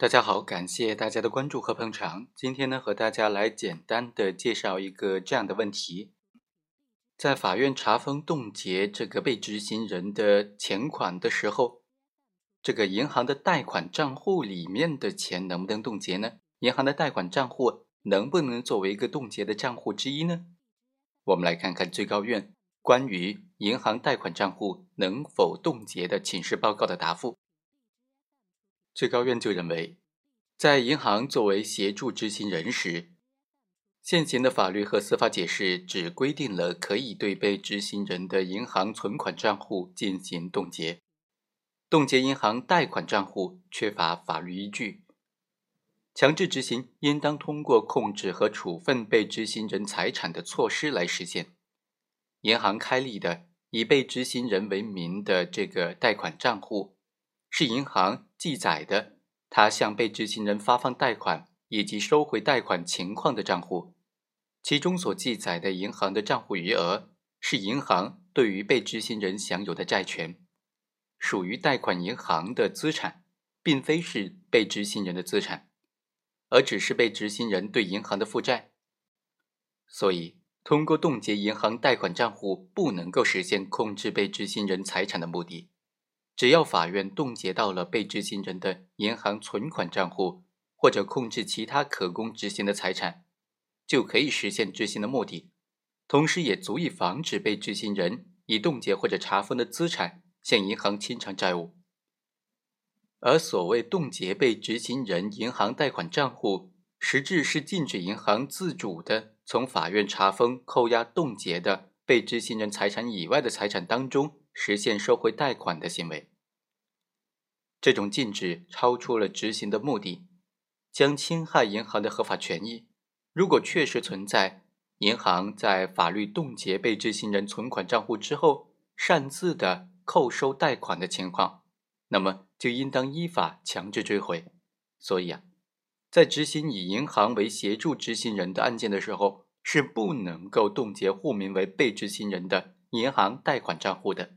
大家好，感谢大家的关注和捧场。今天呢，和大家来简单的介绍一个这样的问题：在法院查封冻结这个被执行人的钱款的时候，这个银行的贷款账户里面的钱能不能冻结呢？银行的贷款账户能不能作为一个冻结的账户之一呢？我们来看看最高院关于银行贷款账户能否冻结的请示报告的答复。最高院就认为，在银行作为协助执行人时，现行的法律和司法解释只规定了可以对被执行人的银行存款账户进行冻结，冻结银行贷款账户缺乏法律依据。强制执行应当通过控制和处分被执行人财产的措施来实现。银行开立的以被执行人为名的这个贷款账户。是银行记载的，他向被执行人发放贷款以及收回贷款情况的账户，其中所记载的银行的账户余额是银行对于被执行人享有的债权，属于贷款银行的资产，并非是被执行人的资产，而只是被执行人对银行的负债。所以，通过冻结银行贷款账户，不能够实现控制被执行人财产的目的。只要法院冻结到了被执行人的银行存款账户，或者控制其他可供执行的财产，就可以实现执行的目的，同时也足以防止被执行人以冻结或者查封的资产向银行清偿债务。而所谓冻结被执行人银行贷款账户，实质是禁止银行自主的从法院查封、扣押、冻结的被执行人财产以外的财产当中。实现收回贷款的行为，这种禁止超出了执行的目的，将侵害银行的合法权益。如果确实存在银行在法律冻结被执行人存款账户之后擅自的扣收贷款的情况，那么就应当依法强制追回。所以啊，在执行以银行为协助执行人的案件的时候，是不能够冻结户名为被执行人的银行贷款账户的。